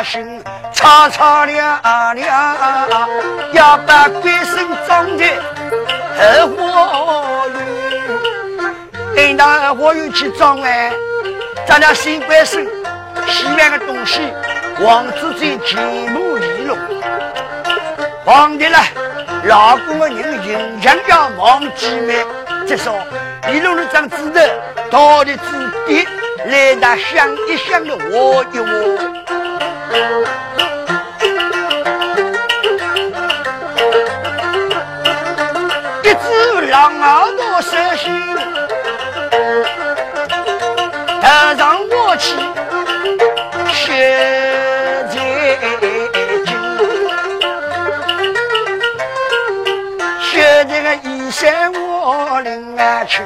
有好心，吵吵亮亮，要把鬼神装在后花园。等到后花园去装完，咱俩新鬼神喜欢的东西，王子醉全部遗落。皇帝呢，老公的人形象要忘记没？这说遗落了张纸头，到底纸笔。来那想一想的我一我，只狼耳朵蛇心，头上我去血在筋，血这个衣衫我领啊去。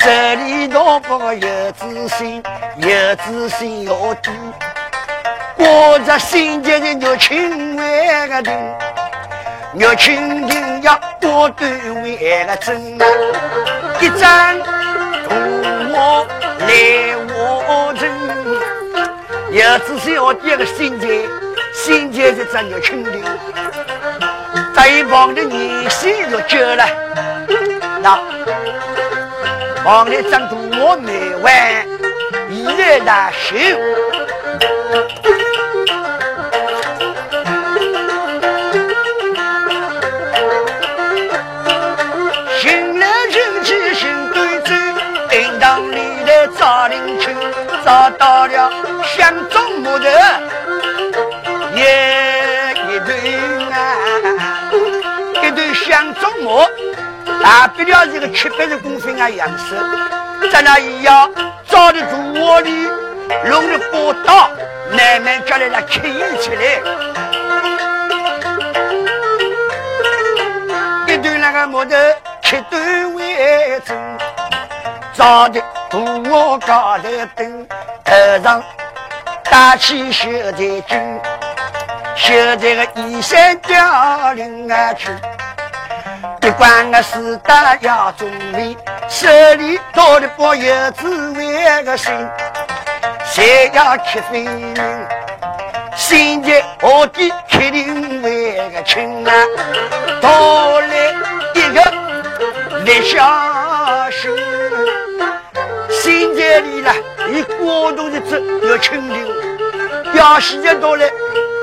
这里倒不有自信，有自信要低，过着新界的牛青湾个人，牛青人要过对湾个真，一张铜锅来我城，有自信要低个新界，新界的这牛青人，这一帮的年轻就久了，那。王里长度我没完，依然难受。一对乡中木。大不了这个七八十公分啊，样式，在那一样照的住窝里，弄的波道，慢慢叫来了开起来。一对那个木头，七对围着，找的土窝高头灯，头上打起绣在军，绣在个衣衫凋零啊去。不管我是大要中理，手里多的包有滋味个心，谁要吃飞人，心结何地肯定为个亲啊！多来一个立下心，心结里了，一过度的走有亲人，要时间到了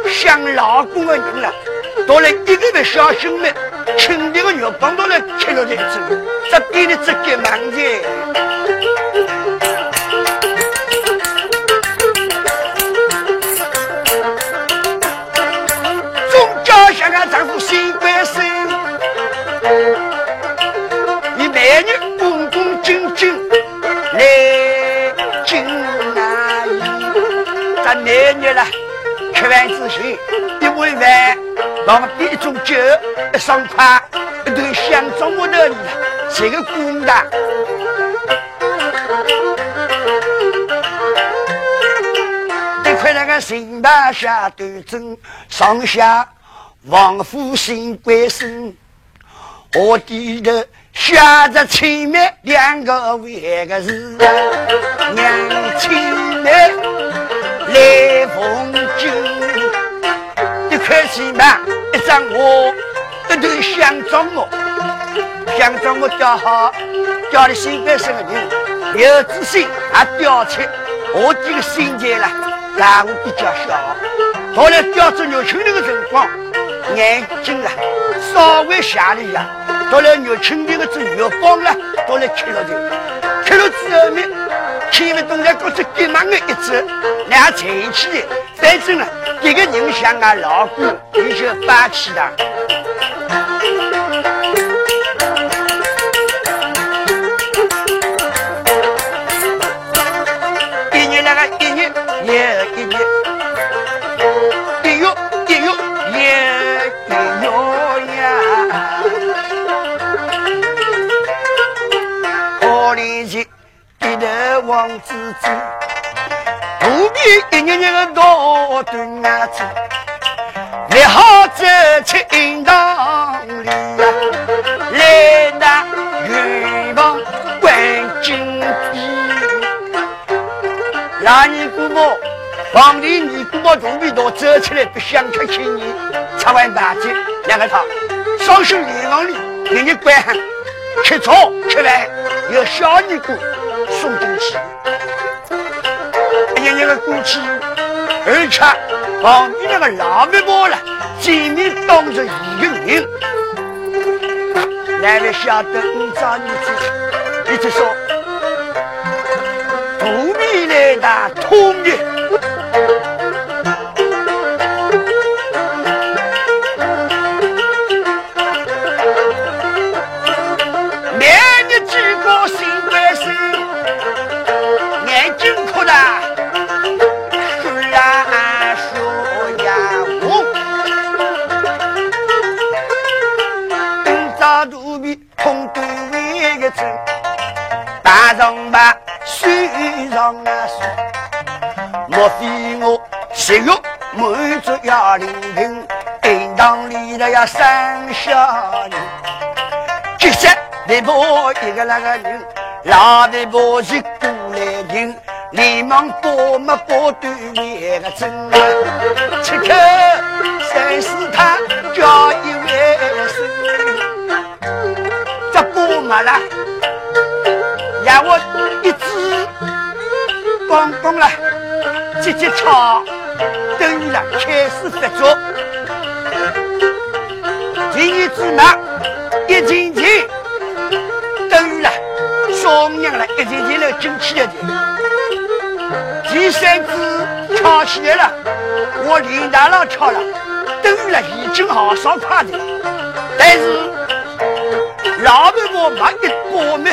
想老公的人了，到了一个月小兄妹。亲爹个肉放到来吃了再走，这边的这个忙子。总叫香港丈夫心关心，你美女恭恭敬敬来敬阿姨，咱男女了吃饭之前一碗饭，旁边一种酒。一双筷，一对香中木头的，这个公的。一块那个新大下端正，上下王府新贵生，我低头写着前面两个位个字，娘亲来来奉酒，一块钱嘛，一张我。一对相中我，相中我钓好，钓的新百姓的人有自信，还钓起。我这个心结了，然后比较小。后来钓着牛群那个辰光，眼睛啊稍微瞎了一下。到了牛群那个只月光了，到了吃了的，吃了之后呢，看不懂了，搞出急忙的一走，然后站起，反正呢，这个人像啊老虎，你就放弃了。王子。子，不必一年年的多端子，一好走出营堂里呀，来到元房观金币，让你姑母，皇帝你姑母肚皮大，走起来不想看亲你，吃完饭去两个他，双手连房里给你关，吃草吃饭有小尼姑。送进去，哎呀那个过去。而且旁边那个老面包了，见面当着一个人，那位晓得你找你子？一直说，杜米来打土米。血肉满足要灵魂，殿堂里头要生小人。接下来婆一个那个人，老太婆是过来人，连忙拨么拨对面个针，此刻三四他叫一位声，这拨么了？让我一支刚刚了，接接敲，等于了开始发作。第二支嘛，一进去，等于了双娘了，一进去了进去了的。第三支敲起来了，我连大了敲了，等于了已经好上快的，但是老伯伯没一把门。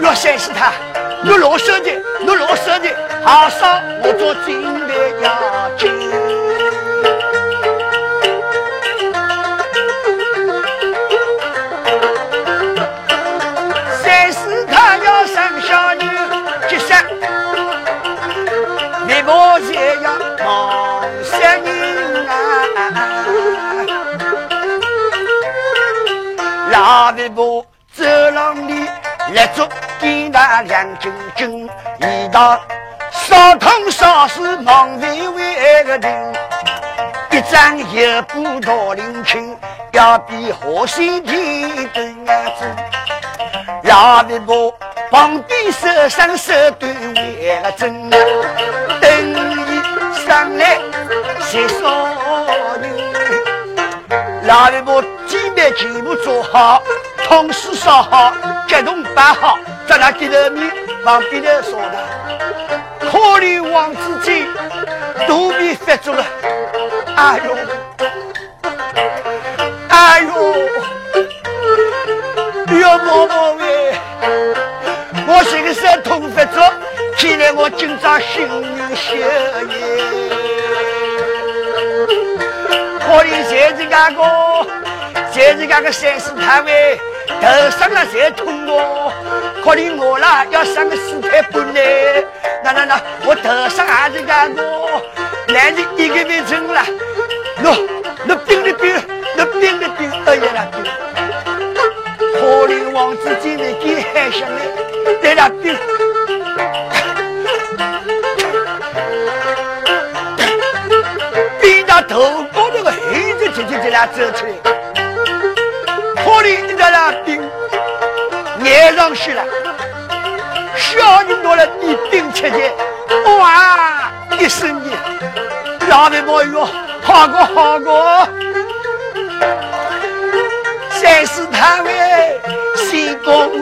若三是他，我老舍的，若老舍的，好少我做金的要紧。三是他要生小女，即使你不这样忙三年啊，拉的不走廊里来做。见那亮晶晶，一道烧通烧死忙为为个人，一张一步到林青，要比河西天对眼子，老伯伯旁边手上手对为个针，等你上来谁说人？老伯伯几面全部做好。同时烧好，激动摆好，在那低头面旁边的说的。可怜王子见肚皮发作了，哎呦，哎呦，要毛毛喂！我心上痛发作，看来我今朝心有血耶。可怜现在那个，现在那个三四太尉。头上了才痛哦，可怜我啦，要上个四太半呢。那那那，我头上还是个我，男人一个月成了。喏，那冰的冰，那冰的冰，哎呀那冰。可怜王子今日给海上来，在那冰，冰到头高头个黑子直接在那走出来。可怜的那冰，粘上去了。小人多了，你冰吃的，哇！一声的，老妹妹哟，好过好过。三四太尉，新宫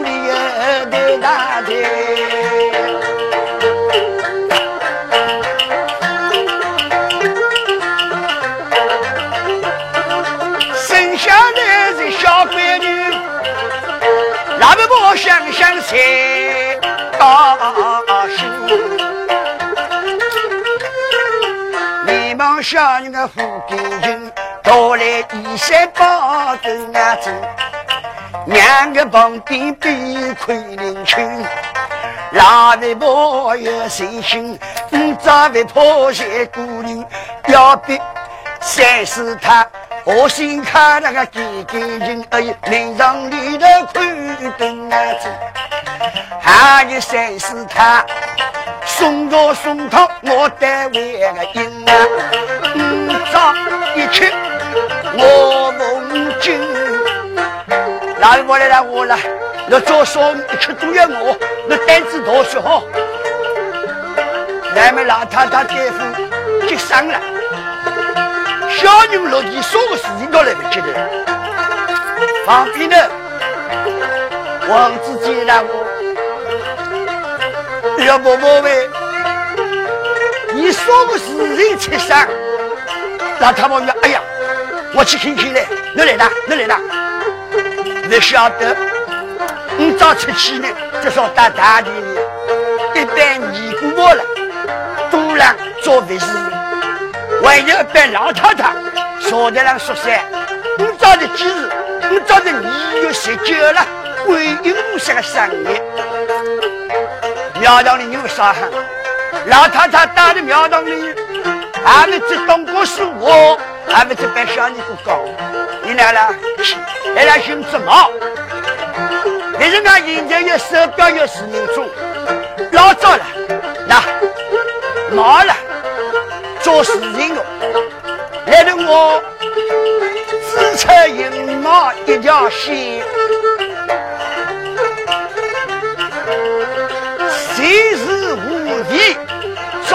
想想才高兴，你们小人的福建人，到来一山包头啊子，两个旁边比亏人群，老外婆有信心，五早外婆些姑娘要比三是他我心看那个干干净而已，门上里头看灯啊子，还有三是他送茶送汤我单位个应啊，五早一去我梦境，哪位我来来我来，那早上一吃都要我，那胆子多些好，咱们老太太大夫接伤了。小人落地，什么事情都来不及的。旁边的王子见了我，要伯伯喂，你什么事情吃上？老太婆说：“哎呀，我去看看来，你来啦，你来啦。你晓得，你早出去呢，就说到大地里，一般尼姑婆了，都让做坏事。还有一班老太太坐在那说噻，你早的几日？你早的二月十九了，观音菩萨的生日。庙堂里有啥？老太太到的庙堂里，还没知东过是我，还没知白小尼姑讲，你来了，来了寻什么？别人家现在有手表有视频钟，老早了，那毛了。做事情的，来得我只出银毛一条线，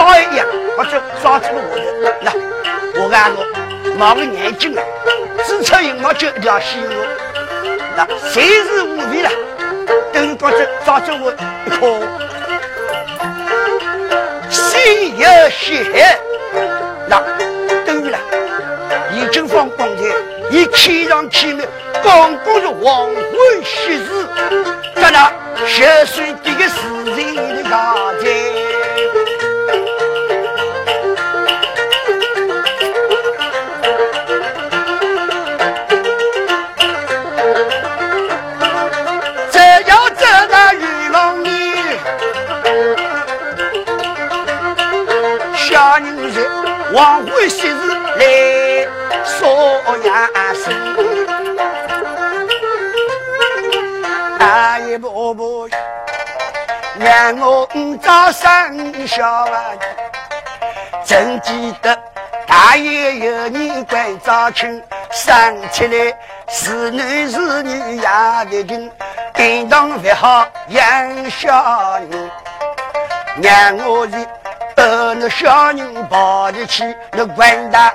照一样，或者抓住了我的，那我看我毛个眼睛啊，只出银毛就一条线哦，那谁是无敌了？等于觉着抓住我一颗心有血。那等于了，已经放光天，一天上天了，刚刚是黄昏夕日，在那小水这个事情的大在。黄昏昔日来说呀声，阿爷伯伯让我五早生小娃，真记得大爷有年关早春，生起来是男是女也不定，叮当不好养小人，让我的。呃，那小人抱着去，那官大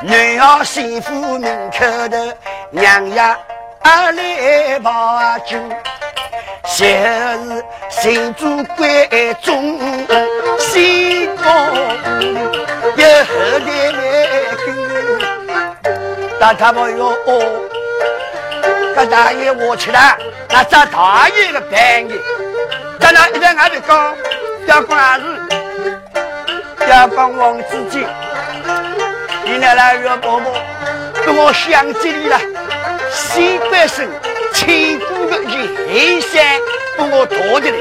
女儿媳妇门口的娘呀，阿来把酒，小日新做关中，新房有后代来跟，大他们哟，这大爷我去了，那这大爷的便宜，咱俩一在外头讲，要管事。要帮王子金，你奶奶岳伯伯跟我想起你了，西北省千古的银山帮我驮的来，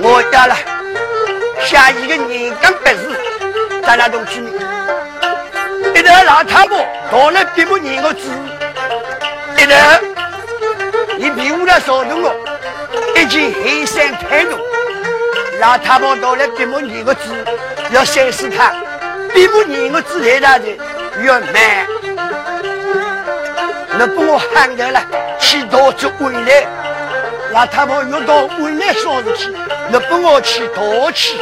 我要了下一个年刚八日，咱俩同去呢。一头老太婆驮了闭目念个字，一头你比我来少动我，一件黑衫太浓。老太婆到了闭目念个字，要三思他；闭目念个字来那的越慢。那把我喊得了，去到这回来。老太婆又到回来烧事去，那把我去逃去。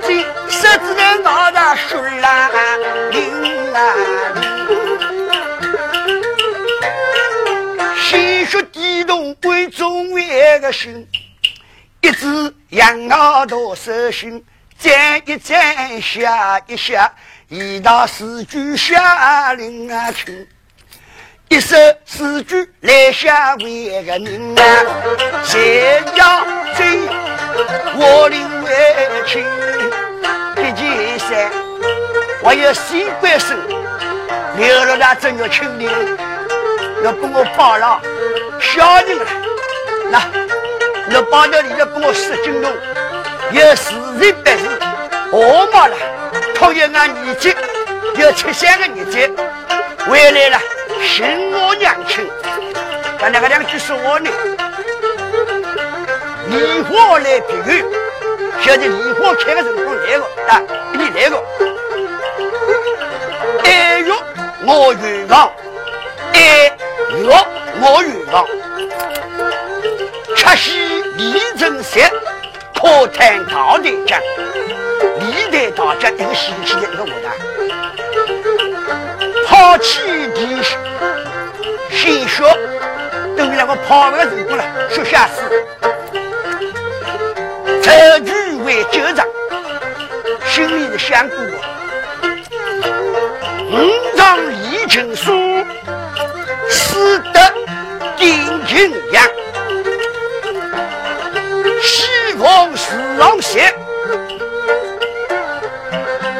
王子金狮子在脑袋水啦，灵啊鲜血滴动为中原的心，一只羊毛多手心，站一站下一下，一道诗句下令啊去，一首诗句来下为个人啊，谁要追我领为亲？山，我有新官生，留了那正月青年，要给我包了，小人了，那那包头里头给我十斤肉，有四十八事，我妈了，同有俺年纪，有七三个年纪，回来了，寻我娘亲，但那个两句说话呢，梨花来比喻，晓得梨花开的辰光来个啊，你来个，爱玉我愿望，爱玉我愿望，七夕李正山，可谈大队长，李队大将一个西气的一个武大，抛弃敌心血，等于那个跑的辰光了，说下死。特举为州长，心里是想过：五丈李成书，死得定情阳，西王四郎血，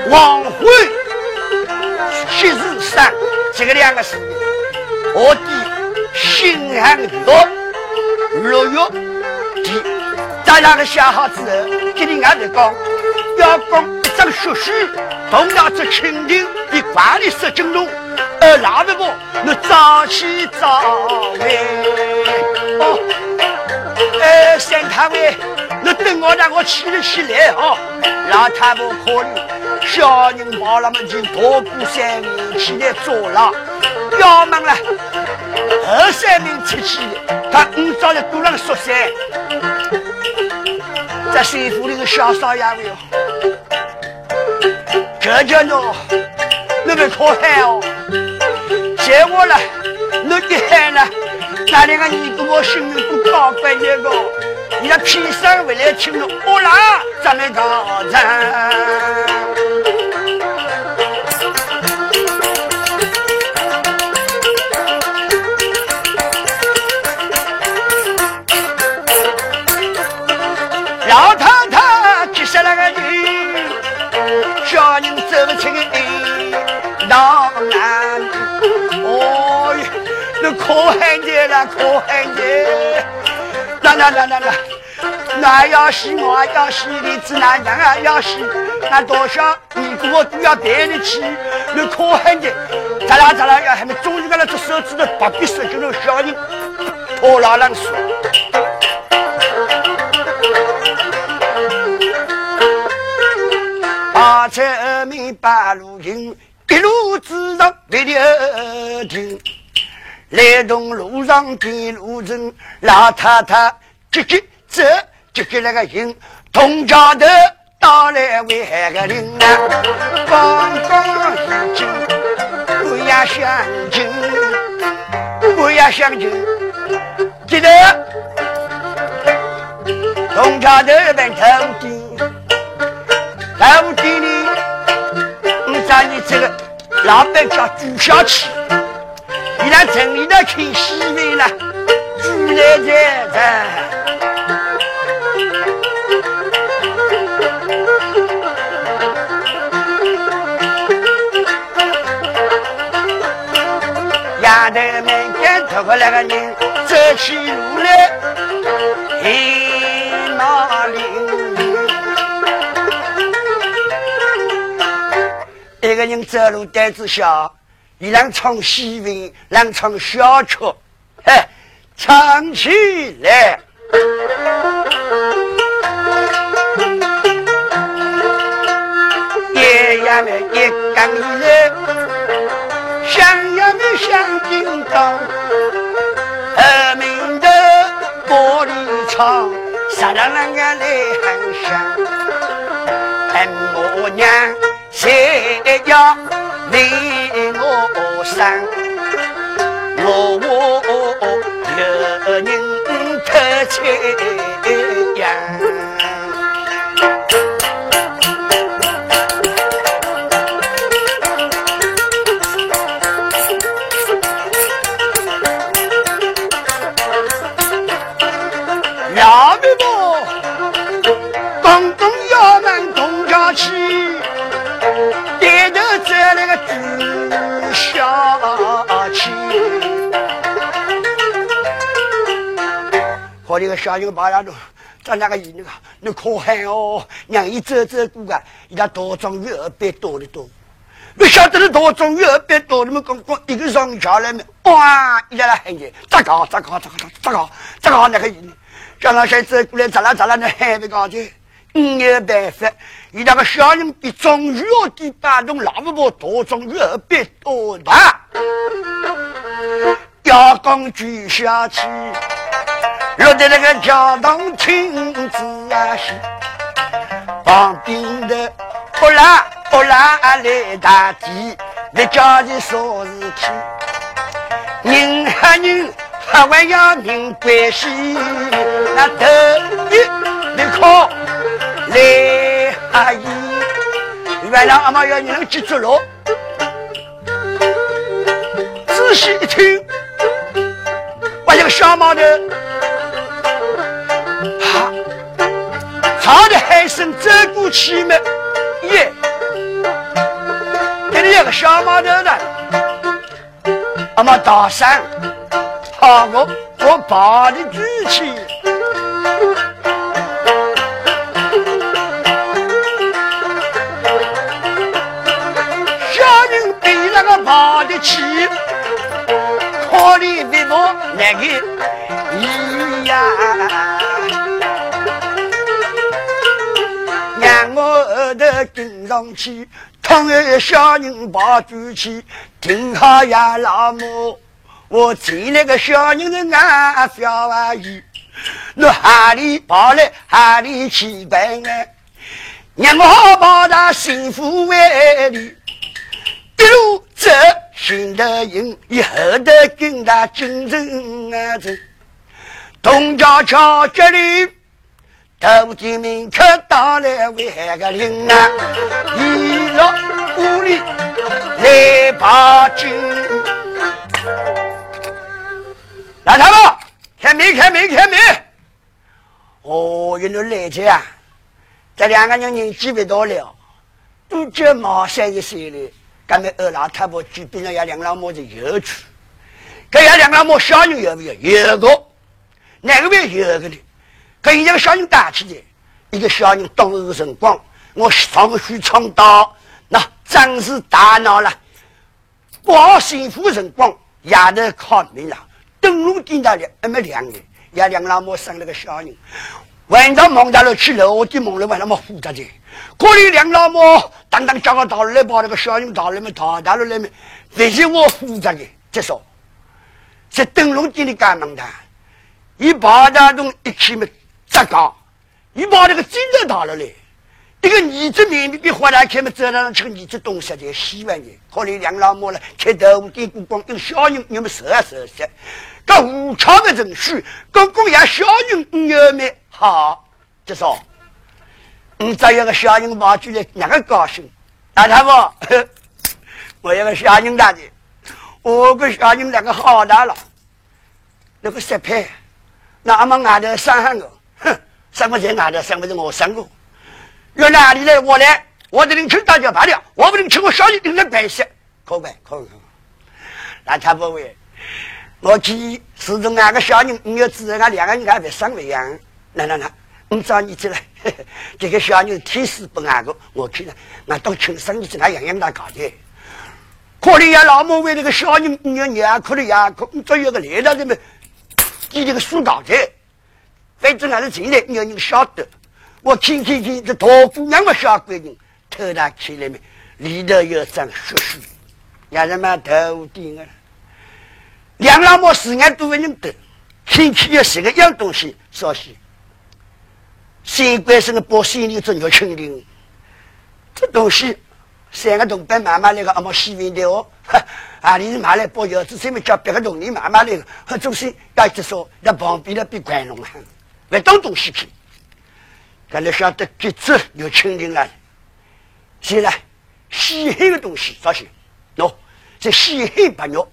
王辉七日三，这个两个字我的心寒月，六月。在那个下好之后，给你俺们讲，要讲一张血书，同样这清廷的管理十金龙，而那不不，你早起早回。哦，哎，三太尉，你等我让我起了起来哦。老太婆可怜，小人把那么就多过三年起来做了，要忙了。二三名出去，他五早就多了个宿舍。在水府里个小少爷哟，这叫喏，那个可汗哦，谢我了，那一喊了，那两个你跟我心里不高关一个，你那屁声回来听了，我啦，咱们高赞。恨的了，可恨的！那那那那那，那要是我要是你只那娘啊，要是那多少你跟我都要带你去，那可恨的！咋啦咋啦？要还没终于把那只手指头把笔伸进了小人，拖拉浪说。八车米八路行，一路之上为了听。来东路上的路人，老太太急急走，急急那个行，东家的打来为害个人啊，刚刚已经不要相亲，不要相亲，记得东家的办头地，头地里，你找你这个老板叫朱小七。你那城里头看戏位了，住来在在。丫头们跟头个那个人走起路来，黑马林。一个人走路胆子小。一人唱戏文，人唱小曲，哎，唱起来，爷爷们一讲来，乡爷们响叮当，后面的玻璃窗，啥人那个来很响，恨我娘谁要领我？山，落我有人偷情可怜个小人把那都在那个医院啊，你可恨哦！让伊走走过啊，伊拉多装鱼儿别多的多。你晓得你多装鱼儿别多，你们刚刚一个上桥来没？哇！伊拉来喊你，咋搞？咋搞？咋搞？咋搞？咋搞？那个医院，叫那些走过来，咋啦咋啦？那喊不搞的。没有办法，伊那个小人比装鱼儿的打动老婆婆多装鱼儿别多的。要讲举下去，落在那个教堂听子啊戏，旁边的呼啦呼啦来大地，来叫你说事体。人和人还要明关系，那头一你看来阿姨，原来阿妈要你能记住了，仔细一听。把这个小毛头，唱的海声走过去嘛，耶！这里有个小毛头的，阿妈大声，好我我把你举起，小人比那个爬得起。我的眉毛那个咿呀，我的跟上去，同儿小人把举起，听好呀老母，我见那个小人的俺小阿姨，那哪里跑来哪里去办啊？让我把他幸福为你一路走。新的营以后的跟他进城啊走，东家桥这里，头进门口到来为海个铃啊，一落屋里来把军，老太婆开门开门开门，哦，原来来着啊，这两个人年纪不大了，都叫毛三十岁了。刚才二老太婆举边上，要两老母的有去，这要两老母小人有没有？有个，哪个没有个呢？跟一个小人打起的，一个小人东日辰光，我上去闯到那真是大闹了。报幸福辰光，夜头靠明了，灯笼点到了，还没亮呢。要两老母生了个小人，晚上忙到了去楼的忙了，为那么复杂的。可怜两老母，当当叫个道来把那个小人讨来没讨大了来没，这些我负责的。再说，在灯笼店里干忙的，一把大东一起么砸高，一把那个金子讨了来，一个儿子面面花来开么走廊上吃儿子东西的希望的。可怜两老母了，开头店过光跟小人你们说啊说说，这无常的程序，公公要小人你们好，就说。你找一个小人跑出来，哪个高兴？大太婆，我有个小人大的，我个小人那个好大了，那个十配，那俺们外头三个，哼，三个在外头，三块钱我三个。原哪里来？我来，我这里吃大家罢了，我不能吃我小人领的白色，可不可？可大太婆喂，我去始终那个小人，你要指着，俺两个人还别生不一样。来来来。你找你去了，这个小妞天使不安个，我去了，俺当亲生的，子，俺样样他搞的。可怜呀，老母为那个小妞，你要娘哭的呀哭，你总有个来到这么，你这个书搞的。反正俺是进来，你要你晓得，我看看看这大姑娘个小闺女，头大起来没，里头有张血书，让人们头顶啊。两老母四眼都不认得，看看要是个样东西，稍息。新官是个保险里做肉清零，这东西三个同伴买买来个，阿么洗面的哦，啊，你是买来包药子，专门叫别个同你买买来个，和中心要一直说，那旁边的比关龙啊，还当东西去，刚才晓得橘子有清零了，现在洗黑的东西啥些？喏，这洗黑白肉，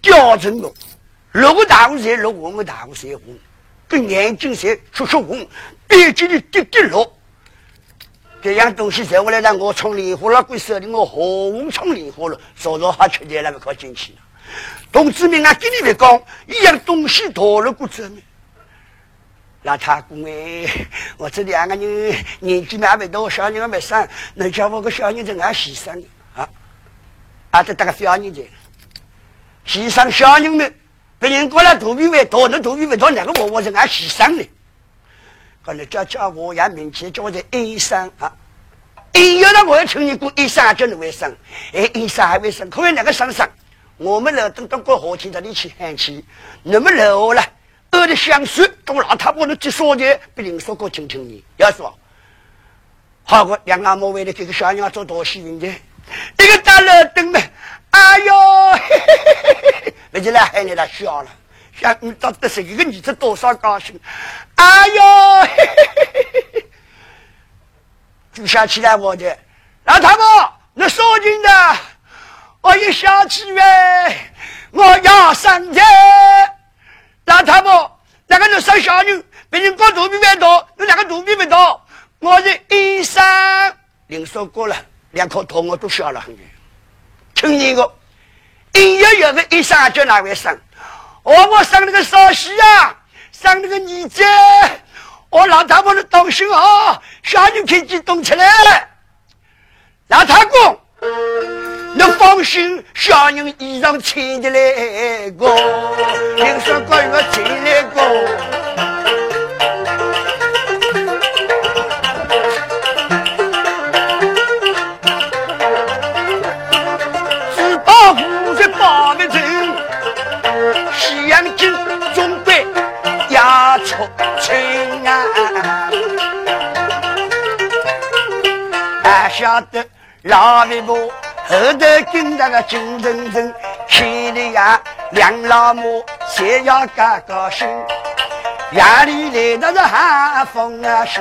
调成肉，六个大红色，六个大红色红。眼睛色出出红，眼睛里滴滴落，这样东西在我来让我从莲花那鬼手里，我红从莲花了，早早还吃点那个靠进去了。同志们啊，给你们讲，一样东西到了过这面，老太公哎，我这两个人年纪还没多，小人还没生，能叫我个小人子俺牺牲啊？啊，这大个小人子，牺牲小人们，别人过来肚皮为多，那肚皮为多，哪个我我是俺牺牲的？可能叫叫我也名气叫做医生啊。医有的我要承认过医生就能为生，哎，医生还为生，可以那个生生？我们老等到过河天这里去喊去，你们老了。我的相书，都老太婆的去说的，别人说过听听你。要说，好个两阿母为了这个小娘做多幸运的，一个大老灯们，哎呦，没就来喊你来笑了，想你到底是一个女子多少高兴，哎呦，就想起来我的老太婆，那说真的，我一想起来，我要上天。老太婆，两个人生小女，别人搞肚皮没多，你两个肚皮没多。我是医生，林说过了，两颗头我都笑了很远。听你个，一月有个医生叫哪位生？我我生那个少西啊，生那个儿子。我老太婆的东西啊，小女可以激动起来。老太公。你放心，小人衣裳穿的来个，听说过我穿来过，只保护着保密人，西洋镜总归要出清啊，还晓得老魏婆。后头跟那个金人人，心里呀两老母谁要高高兴？夜里来那个寒风啊树，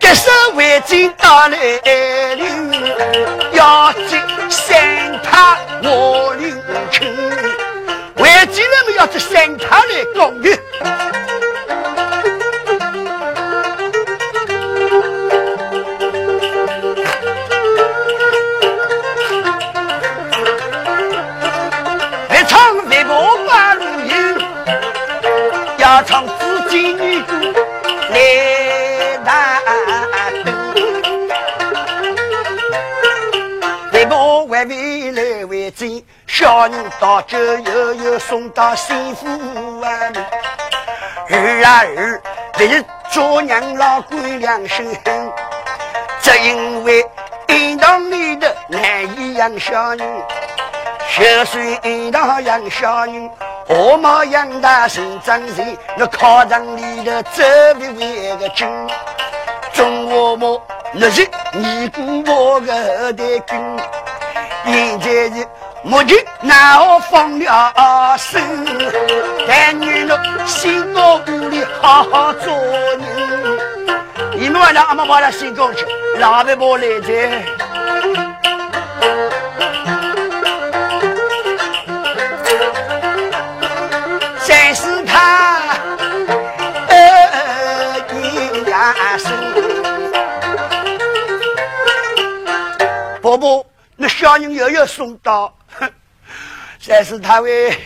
这手围巾到来临，要进三塔我领情，围巾人们要进三塔来共浴。来打灯，为母为未来为尊，小人倒酒悠悠送到幸福湾。儿啊儿，为做娘老鬼良心狠，只因为一堂里的难以养小人，十岁一堂养小人。我妈养大成长人，那考场里头走不完个军，中我妈那是尼姑婆个后代军，现在是目前哪好放了生，但女儿心高屋里好好做人。你们晚上阿妈把他心高去，老伯伯来着。不，那小人又要送到，但是他为，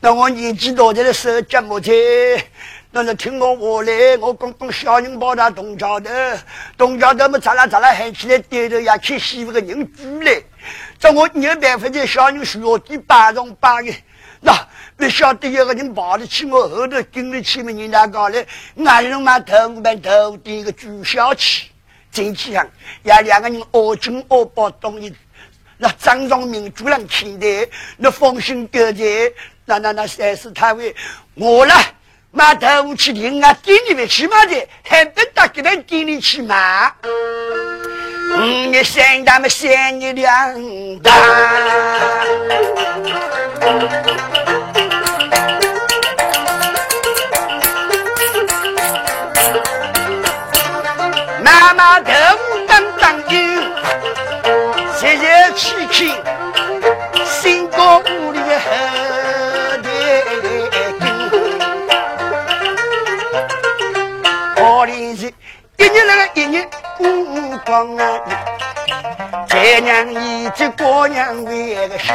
那我年纪大的时候接木去，那是听我话来，我刚刚小人抱到东桥头，东桥头么，咋啦咋啦喊起来，对头呀，去媳妇个人住来，这我没有办法，这小人需要地八上八的，那不晓得有个人跑得起我后头跟着起么？人家讲嘞，俺人嘛头班头顶个朱小气。进去上，要两个人恶争恶报，东西，那张荣明主人听的，那风声得在，那那那三十太尉，我了，马头去领啊，店里面去嘛的，还不到给他店里去嘛。嗯，你三大么三你两大。那头当当应，日日去去，新高屋里后台跟。好里是一年那个一年过光啊，再娘一只过娘为个心，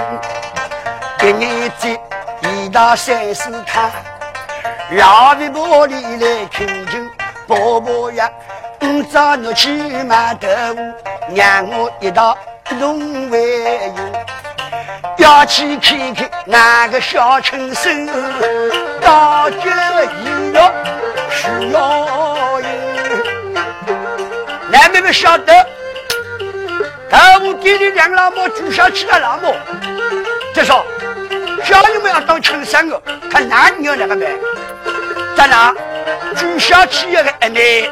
一年一季一到三四趟，老的婆里来亲亲，婆婆呀，你早你去买豆腐，让我一道弄回油。要去看看那个小春生，大脚衣裳需要有。男妹妹晓得，豆腐店里两个老母煮下去的老母，就说小人们要当亲生的，看男女那个买。在哪？朱小七一个阿妹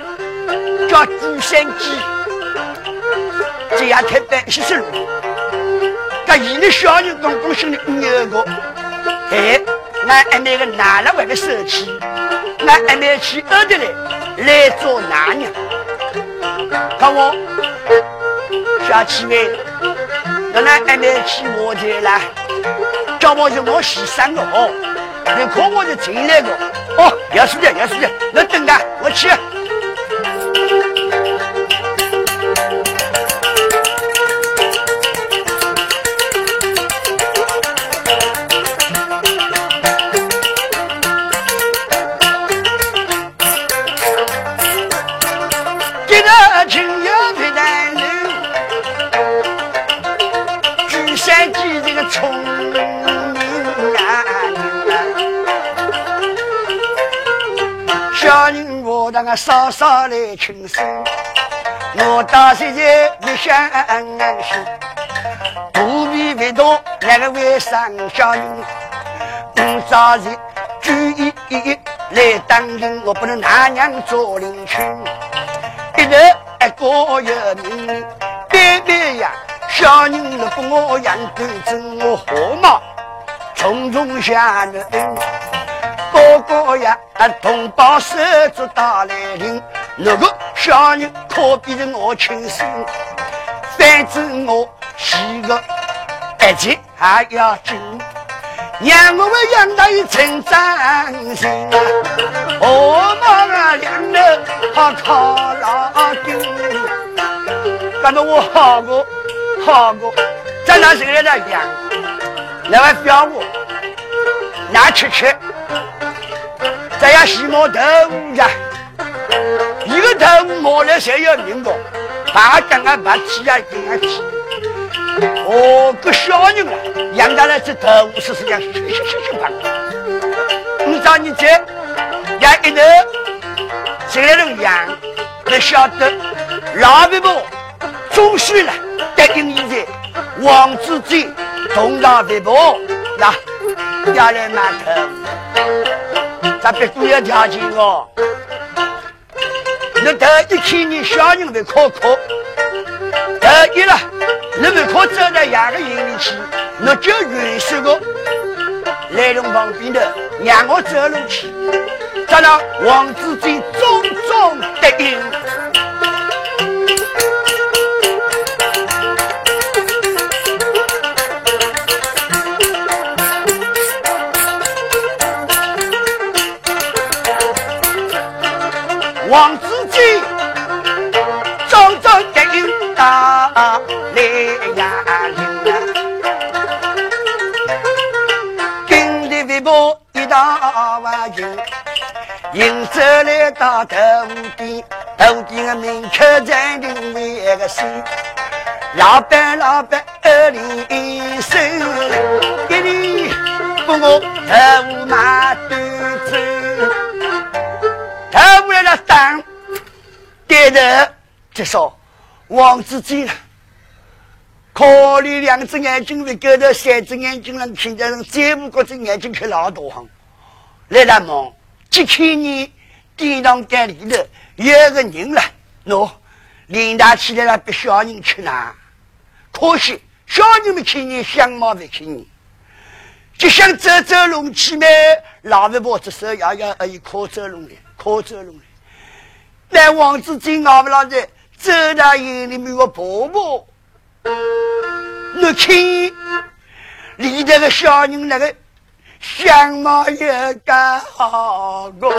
叫朱三姐，这样太白些是路。那伊的小人刚刚生了五二个，哎，俺阿妹个拿了我个手气，俺阿妹去二的来来做男人。看我小七妹，那俺阿妹去我这来，叫我是我洗三个哦，你看我就进来个。哦，要是的，要是的，那等啊，我去。小人我稍稍来轻声，我到现在不想安安心，不必为多那个为上小人，我早日注意来当兵，我不能拿娘做领群，一人一个有名，别别呀，小人如果我养对正，我何毛重重下人。哥呀，同胞手足打来临，那个小人可比着我亲生，反正我是个一切还要紧，让我们养大一成长心啊！我妈啊，两头好靠老丁，感到我好过好过，咱俩是个在养，那位表我拿吃吃。这样洗毛豆腐呀，一个豆腐磨了才要命的，把干啊把皮啊给啊皮。哦，个小人啊，养大了这豆腐是这样，去去去去棒。你找你这养一头，这个人养，你晓得老伯伯总算了答应现在王子金同大伯伯那要来买豆腐。咱别都要条件哦。那头一千你小人会考考，头一了，你会考走到哪个营里去？那就允许个来龙旁边的，让我走路去。咱那王子金种种答应。到头顶，头顶的门口站定为个谁？老板老板二零三，给你给我头马端走。他为了当，爹的就说王子金了，考虑两只眼睛为勾头，三只眼睛能看见人，再不过这眼睛看老多行。来了梦，只看你殿堂间里头有个人了，喏，领他起来了，被小人吃呢。可惜小人没看你相貌没看你，就想走走龙去呗。老外婆这手摇摇而已，靠走龙的。可走路来王子金熬不老的，走到营里面个婆婆，你看里头个小人那个相貌也干好个，呀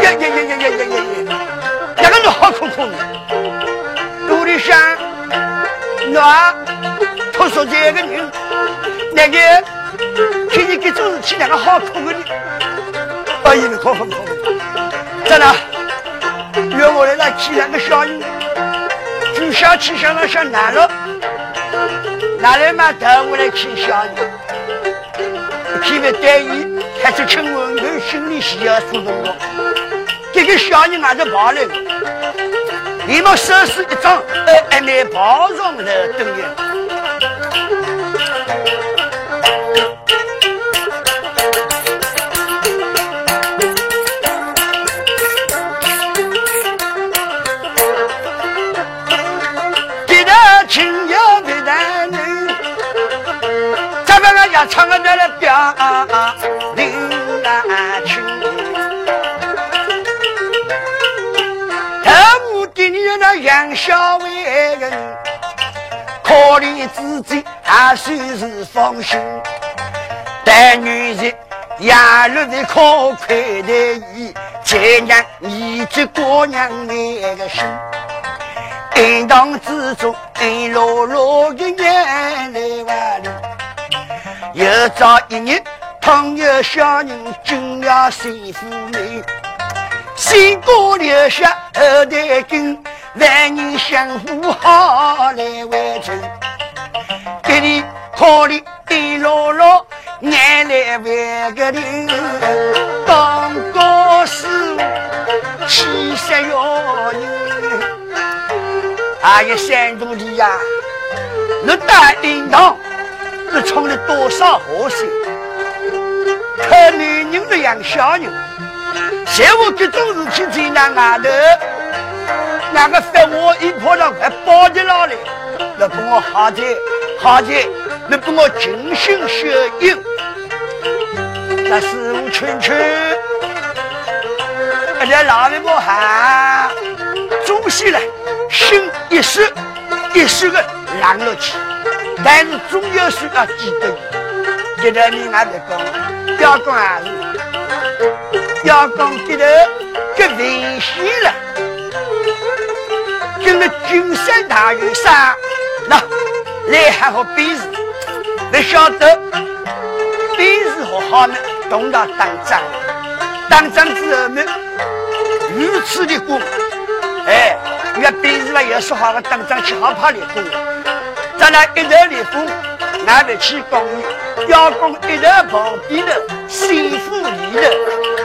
呀呀呀呀呀呀！那个人好可苦，肚里想，那他说这个人，那个看你这种事情，那个好苦的。哎呀，可可可可！在哪？约我来那去两个小人，就小气想了想难了，哪来嘛带我来看小人？偏偏对伊，还是请问你心里需要舒服？这个小人还是跑来，你们收拾一张，还没跑上的等于。那杨小伟人，可怜自己还算是放心，但女人压落的可快的意，才让一直过娘那个心，暗当之中暗落落的眼泪万流。又早一日，倘有小人进了新府内，先哥留下后代根，万人相扶好来完成。给你可怜的姥姥，眼来万个人，当高师气色耀人。还有山东的呀，你大领导。你闯了多少祸事？看女人的养小人，像我这种事情在那外头，那个发我一跑上快包的老来，你给我好在好在，你给我精心学艺，那师傅劝劝，而且老外不喊，总是了，心一时一时个冷了去。但是总有事要记得，记得你还别讲，要讲还是，要讲记得，给危险了。今日君山大有山，那来还好比试，你晓得比试和好呢，动到当仗，当仗之后呢，如此的功，哎，越比试了越说好了，当仗去好怕的功。咱俩一头立功，俺们去攻，要攻一头旁边的幸福里头。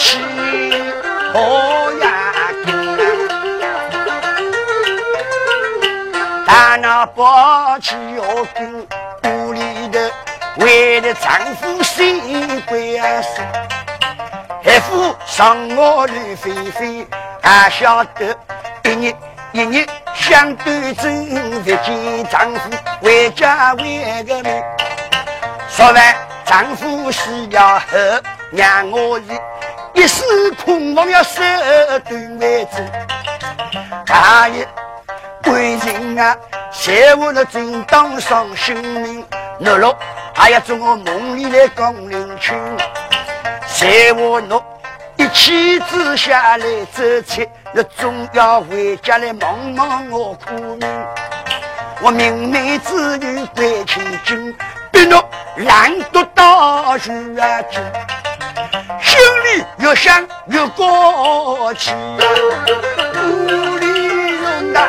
起何呀大闹挂起何根？为了丈夫心归安生，还夫上我绿飞飞，还晓得一日一日想端正，不见丈夫回家为个命。说完，丈夫死了后，让我一一时空房要守端为主。大爷，归人啊，谢我了正当上性命，懦弱。还要做我梦里的江陵春，在我侬一气之下来走出，那总要回家来望望我苦命。我明媚之女归千金，比侬懒惰到处啊去，里越想越过气，屋里有那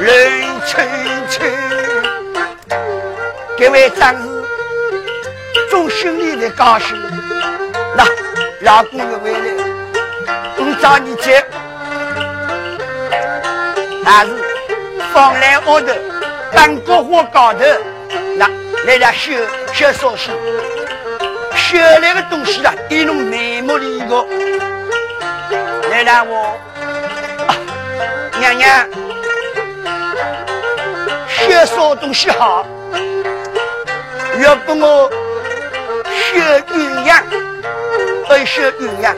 泪垂垂。各位战士。总心里的高兴，那老公又回来，我找你接，还是放来屋头，当国火高头，那来了修修烧水，修来的东西啊，一弄眉目里个，来了我娘娘，修烧东西好，要不我。学鸳鸯，会学鸳鸯，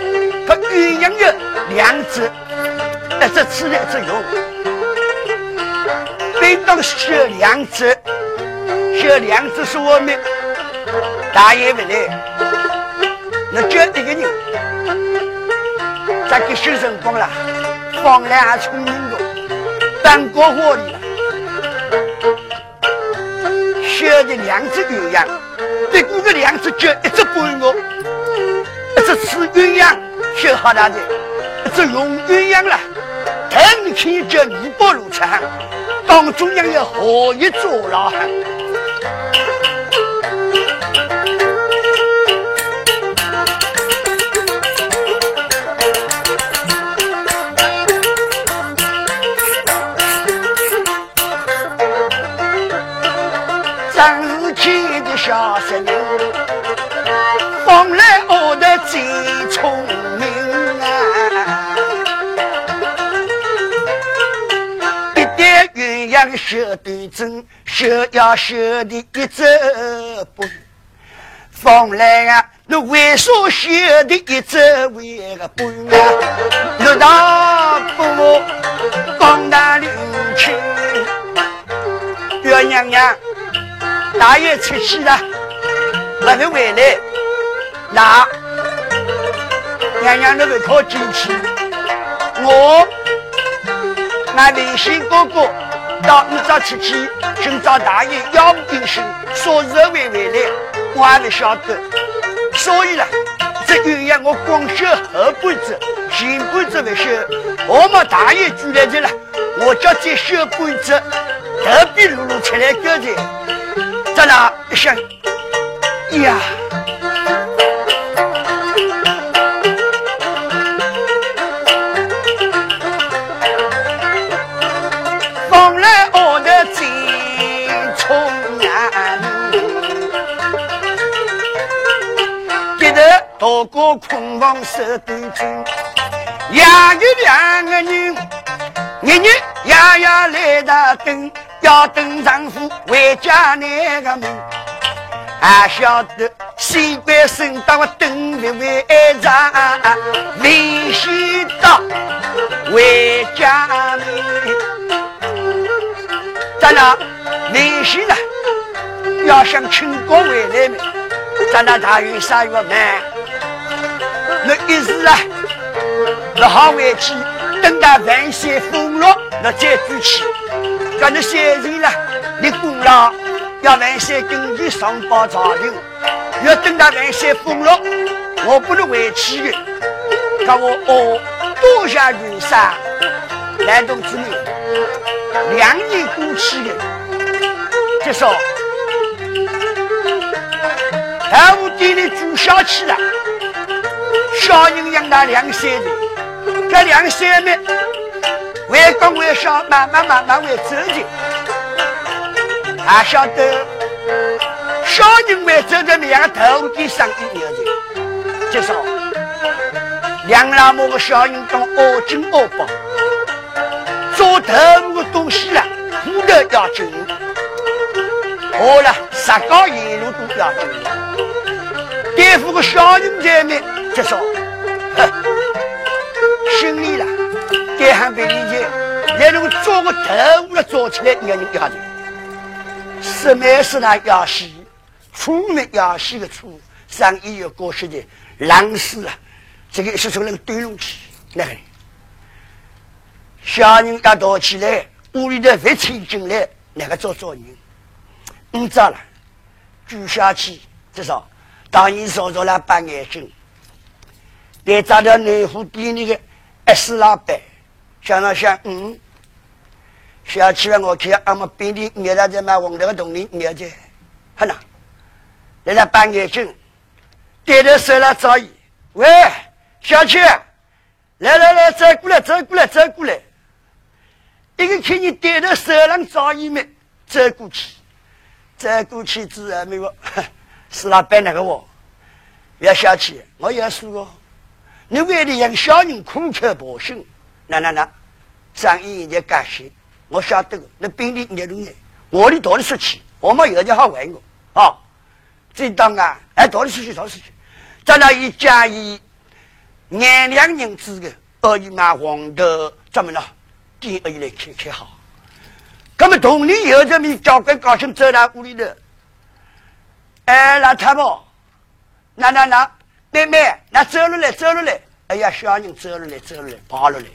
它鸳鸯有两只，一只吃，一只用。每当学两只，学两只是我们大爷不来，那叫一个人，再给修成功了，方良聪明的，当国货的，学的两只鸳鸯，对过个两只脚，一只半我，一只吃鸳鸯，学好大的，一只用鸳鸯了，腾起叫五百路长，当中央要何一座老汉？小神人，风来我的最聪明啊！一点鸳鸯绣对正，学要绣的一字不。风来啊，那为啥绣的一字为个不啊？六大伯广大领情，月娘娘。大爷出去了，不能回来。那娘娘那个靠进去，我那微信哥哥到你这出去寻找大爷要定信，说日会回来，我还不晓得。所以呢，这鸳鸯我光学后半子，前半子不学。我们大爷住来的了，我叫这小半子，特别露露出来个的。在那一想呀，风来我的金冲呀，接着渡过空房守对军，两个两个人，日日夜夜来打灯。要等丈夫回家那个门，还晓得西关升到我等的为长，联系到回家门。咱俩联系了，要想请过回来没？咱俩大约三月满，那一时啊，不好回去，等到万岁封了，那再举起。叫你先人了，你功劳要万岁给你上报朝廷，要等到万岁封了，我不能回去的。叫我哦，多谢云山，来同志们，两年过去的，就说二五店里住下去了，小人养他两岁的，这两岁呢。为公为小，慢慢慢慢会走的，还晓得小人会走的两个头的上一年的，就说两老母个小人当恶金恶宝，做头的东西了，骨头要紧，好了，石膏一路都要紧，对付个小人在面，就说，做个头了做起来，你看你丫的，什么是那要洗，出门要洗的出，上衣有过去。的浪死了，这个是从那个堆拢起来个，小人。要躲起来，屋里的饭钱进来，那个做做人，你咋了？住下去，至少当你说着了半眼睛，别找到内湖店那个二四老板。想了想，嗯，想起来我看俺们本地伢子在买红头个同龄伢子，哈呐，来了半眼睛，点着手来找伊，喂，小七，来来来，走过来，走过来，走过来，一个看你点着手来找伊们，走过去，走过去之后没有，是老板那个我，要小气，我要说哦，你为了让小人苦口婆心。那那那，张一人家感谢，我晓得个。那兵力热动呢，我的到底出去，我们有点好玩个啊。这当啊，哎，到底出去，到底出去。在那一家以年两人之个，而已拿黄头怎么了？第二来看看好。那么同年有这么教官高兴走到屋里头，哎，老太婆，那那那妹妹，那走路来，走路来，哎呀，小人走了来，走了来，跑了来，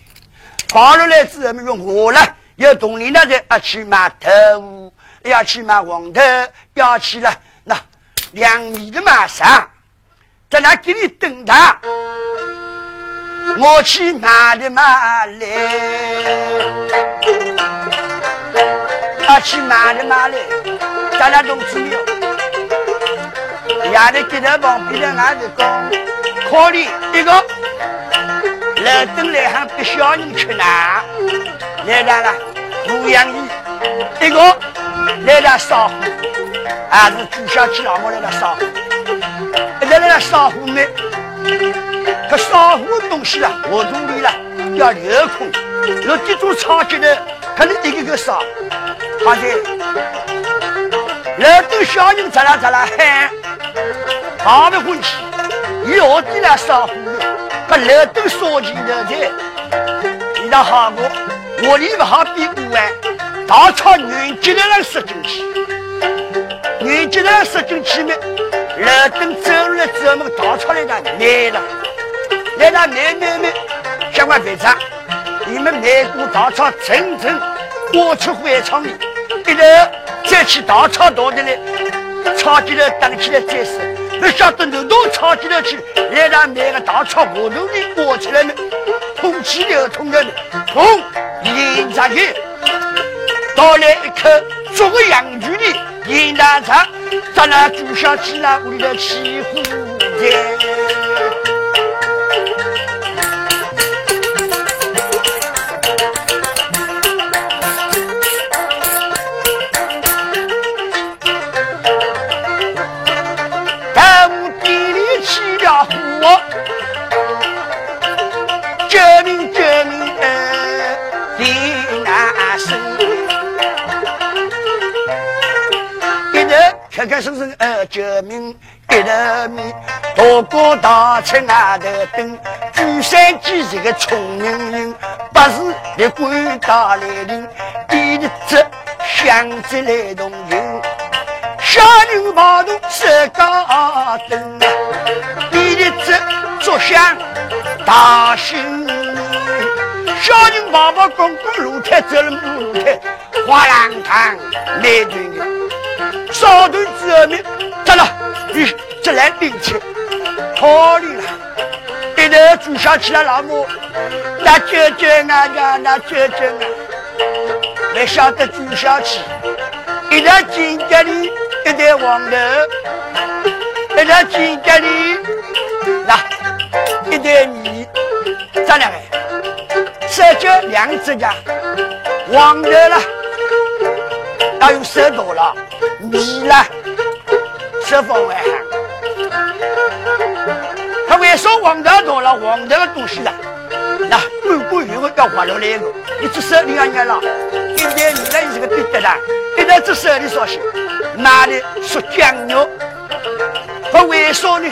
跑了来之后，没用我了，要同你那在啊去买头，要去买黄头，要去了那两米的马上，在那给你等他。我去买的马来，我去买的马来，咱俩同志哟，丫头给他旁边的俺子讲，可怜一个，来等来还给小人吃呢，来来了，牧羊鱼，一个来了烧火，还是朱小七老母来了烧火，来来了烧火没？可烧火东西啊，活动力了，要留空。那这种场景呢，可能一个个烧。好的，老多小人咋啦咋啦喊，好不欢喜。以后的来烧火，可老多烧钱的菜，你那好过，我里不好比不完，大炒软鸡蛋来塞进去，软鸡蛋塞进去呢，老多走了之后，那个大炒来的难了。来那买买买，相关队长，你们买过大炒层层挖出回厂里，一头再去大炒大的来，炒起来打起来再吃。不晓得弄到炒起来去，来那个大草木头里裹起来呢，空气流通的，砰，饮茶去，倒了一口做个洋芋的饮大茶，咱那煮下去了，屋里头起火的。开开声声呃救命，一头米，大哥大车外头等，举三几是个聪明人，不是立官大来临，第一只想着来动情，小人跑动十高灯，第一只坐享大幸，小人跑跑公公露台走了路台，花浪堂来对的。烧断之后呢，得了，你这来兵器，可怜了，一头煮下去了，老母，那舅舅啊呀，那舅舅啊，没晓得煮下去，一袋金家里，一袋黄豆，一袋金家里，那一袋米，咋两个？烧酒两只家，黄豆了，要用手剁了。米了，十分外行。他为啥黄豆多了？黄豆的东西了，那滚滚云会要滑落来个。一只手里要捏了，一袋米了，是个别的啦。一袋只手里烧些，拿的是酱肉。他为啥呢？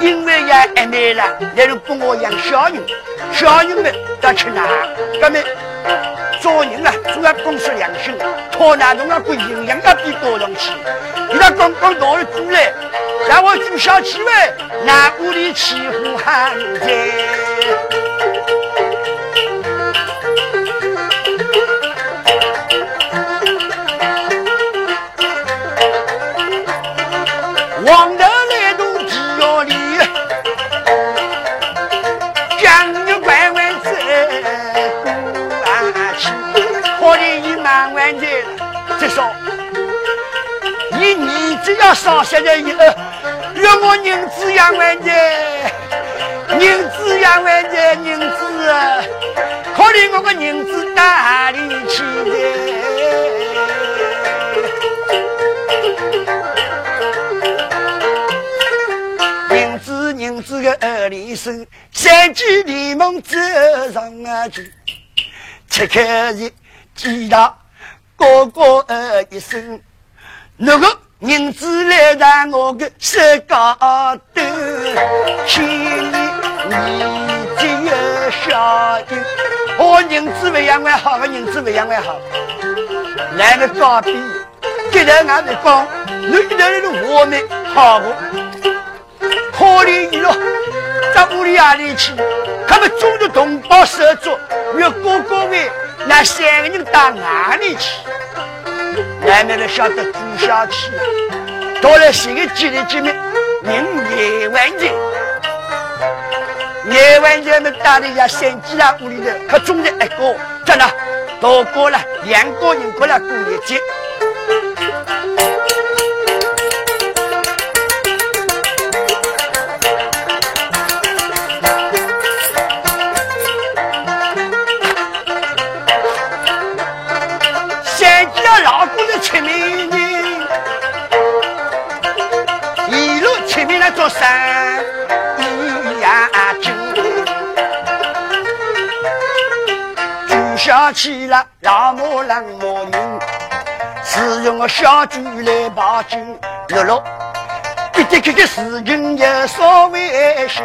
因为也挨卖了，来人帮我养小人，小人们要吃哪？干么？做人啊，主要公司良心，讨那种啊，个营养要比高上去。你那刚刚到了煮来，让我住小气味，那屋里起火喊在。要上学了以后，让我银子养完的，银子养完的，银子，可怜我个银子哪里去的？银子银子个二里生，三句连梦走上去，切开一几大。哥哥呃一声，那个银子来让我个手高头，千里你只有晓得，我银子不养还好，个银子不养还好，来个高比，接着俺们讲，你一头来的我们好个，可怜你了，在屋里哪里去？他们中的同胞手足，越哥哥为那三个人到哪里去？难免都晓得住下去，到了新的几里几米，人也万人，也万人们打的呀，三几啦屋里头，可中的一个，真的，到过了两个人过来过日子。老母老母人，是用小猪来报警。乐乐，一点点的事情有所谓心，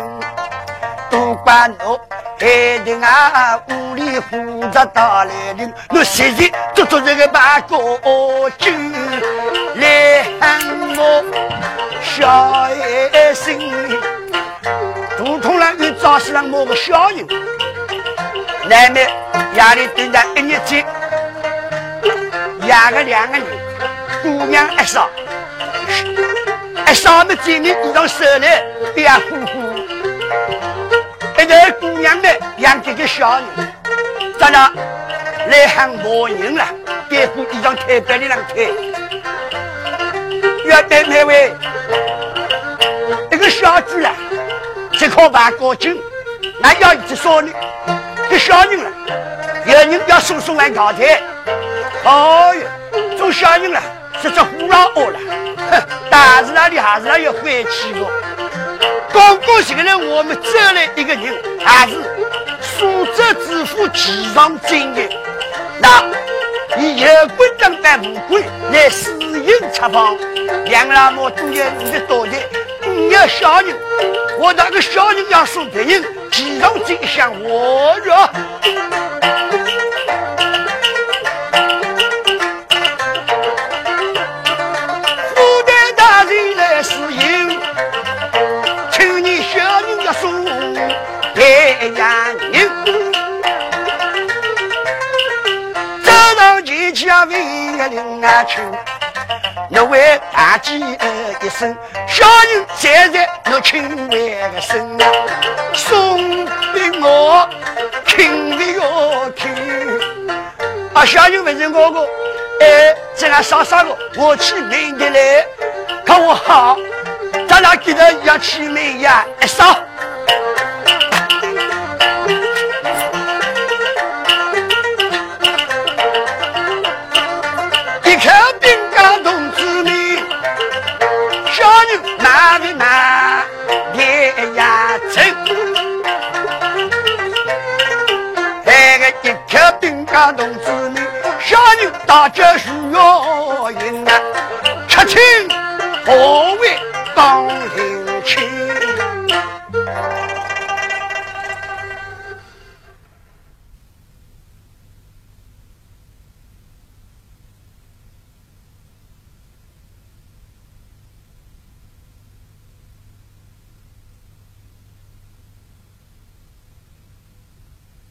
都怪我害得啊屋里负责打来的，我现在做做这个八个酒来喊我。小爱心，肚痛了又找死了某个小人，难免夜里蹲着一日天，压个两个人，姑娘一少，一少么见面衣裳收来，别呼呼，一个姑娘们养这个小人，咋了？来喊某人了，别过衣裳太白里让退，要等那位。小猪了，这靠办高金，那要一只少女，这小人了，有人要送送来高台。哦哟，做小人了，是只虎老二了，哼，但是那里还是要有晦气的。刚刚这个人，我们走来一个人，还是苏州知府齐上金的，那以有关当办无官来私营采访，两老母都有你的多的。你要小人，我那个小人要送别人，其中这一项我着。啊去。我为大姐呃一声，小人站在我亲为个身，送给我听的哟听。啊，小人问是我个，哎，这样啥啥个，我去领的来，看我好，咱俩给他要去领呀，一劳动子女，下女大家需要银答，吃青何为当庭食？